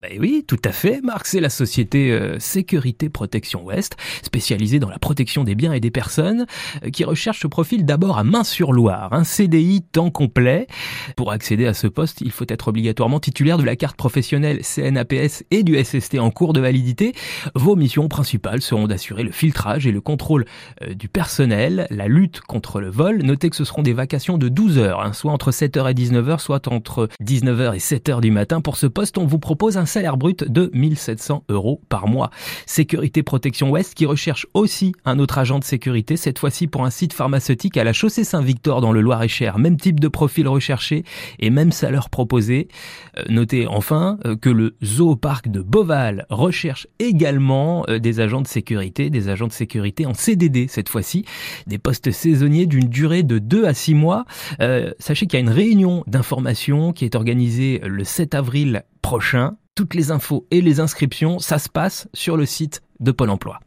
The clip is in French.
Ben oui, tout à fait, Marc, c'est la société euh, Sécurité Protection Ouest, spécialisée dans la protection des biens et des personnes, euh, qui recherche ce profil d'abord à Main-sur-Loire, un CDI temps complet. Pour accéder à ce poste, il faut être obligatoirement titulaire de la carte professionnelle CNAPS et du SST en cours de validité. Vos missions principales seront d'assurer le filtrage et le contrôle euh, du personnel, la lutte contre le vol. Notez que ce seront des vacations de 12 heures, hein, soit entre 7h et 19h, soit entre 19h et 7h du matin. Pour ce poste, on vous propose un salaire brut de 1700 euros par mois. Sécurité Protection Ouest qui recherche aussi un autre agent de sécurité, cette fois-ci pour un site pharmaceutique à la chaussée Saint-Victor dans le Loir-et-Cher. Même type de profil recherché et même salaire proposé. Euh, notez enfin euh, que le zooparc de Beauval recherche également euh, des agents de sécurité, des agents de sécurité en CDD cette fois-ci, des postes saisonniers d'une durée de 2 à 6 mois. sachez qu'il y a une réunion d'information qui est organisée le 7 avril prochain toutes les infos et les inscriptions, ça se passe sur le site de Pôle Emploi.